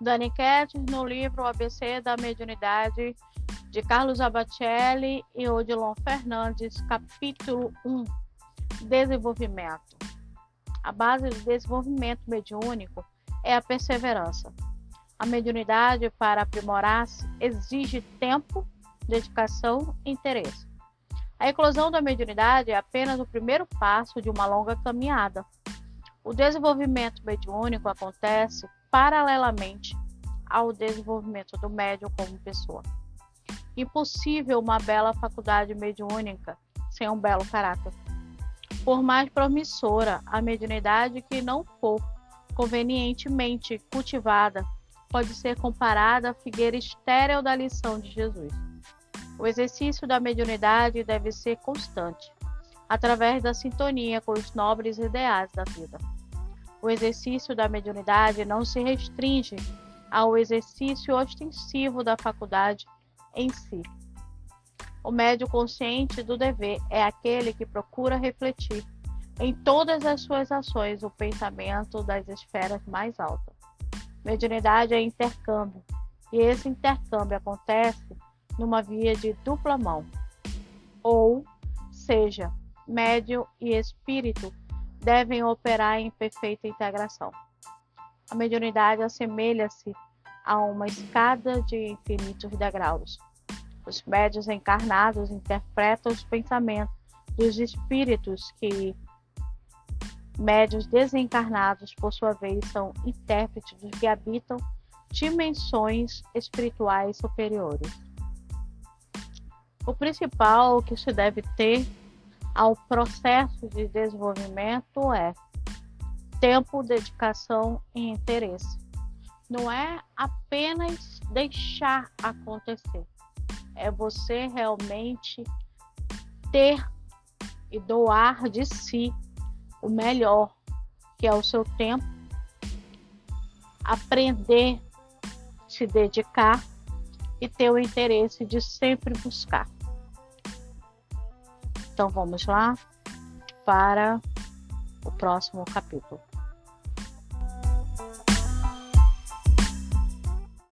Dani Kettis, no livro ABC da Mediunidade, de Carlos Abacelli e Odilon Fernandes, capítulo 1, Desenvolvimento. A base do desenvolvimento mediúnico é a perseverança. A mediunidade, para aprimorar-se, exige tempo, dedicação e interesse. A eclosão da mediunidade é apenas o primeiro passo de uma longa caminhada. O desenvolvimento mediúnico acontece paralelamente ao desenvolvimento do médium como pessoa. Impossível uma bela faculdade mediúnica sem um belo caráter. Por mais promissora a mediunidade que não for convenientemente cultivada, pode ser comparada à figueira estéril da lição de Jesus. O exercício da mediunidade deve ser constante, através da sintonia com os nobres ideais da vida. O exercício da mediunidade não se restringe ao exercício ostensivo da faculdade em si. O médio consciente do dever é aquele que procura refletir em todas as suas ações o pensamento das esferas mais altas. Mediunidade é intercâmbio, e esse intercâmbio acontece numa via de dupla mão, ou seja, médio e espírito devem operar em perfeita integração. A mediunidade assemelha-se a uma escada de infinitos degraus. Os médios encarnados interpretam os pensamentos dos espíritos que médios desencarnados, por sua vez, são intérpretes dos que habitam dimensões espirituais superiores. O principal que se deve ter ao processo de desenvolvimento é tempo, dedicação e interesse. Não é apenas deixar acontecer, é você realmente ter e doar de si o melhor, que é o seu tempo, aprender, se dedicar e ter o interesse de sempre buscar. Então vamos lá para o próximo capítulo.